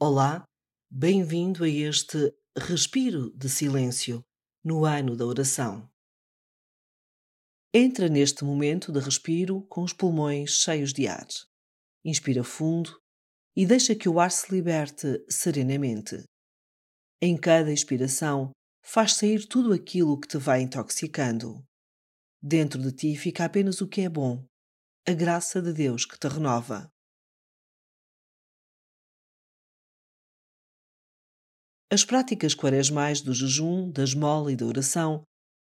Olá, bem-vindo a este respiro de silêncio no ano da oração. Entra neste momento de respiro com os pulmões cheios de ar. Inspira fundo e deixa que o ar se liberte serenamente. Em cada expiração, faz sair tudo aquilo que te vai intoxicando. Dentro de ti fica apenas o que é bom, a graça de Deus que te renova. As práticas quaresmais do jejum, da esmola e da oração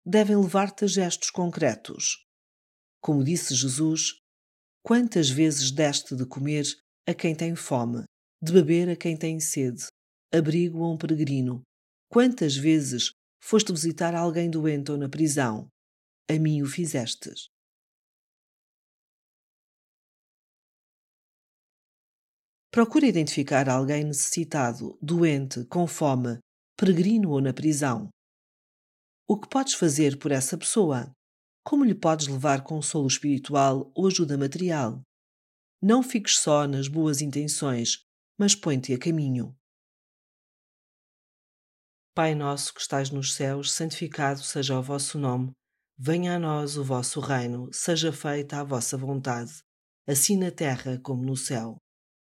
devem levar-te a gestos concretos. Como disse Jesus, quantas vezes deste de comer a quem tem fome, de beber a quem tem sede, abrigo a um peregrino? Quantas vezes foste visitar alguém doente ou na prisão? A mim o fizestes. Procura identificar alguém necessitado, doente, com fome, peregrino ou na prisão. O que podes fazer por essa pessoa? Como lhe podes levar consolo espiritual ou ajuda material? Não fiques só nas boas intenções, mas põe-te a caminho. Pai nosso que estais nos céus, santificado seja o vosso nome. Venha a nós o vosso reino, seja feita a vossa vontade, assim na terra como no céu.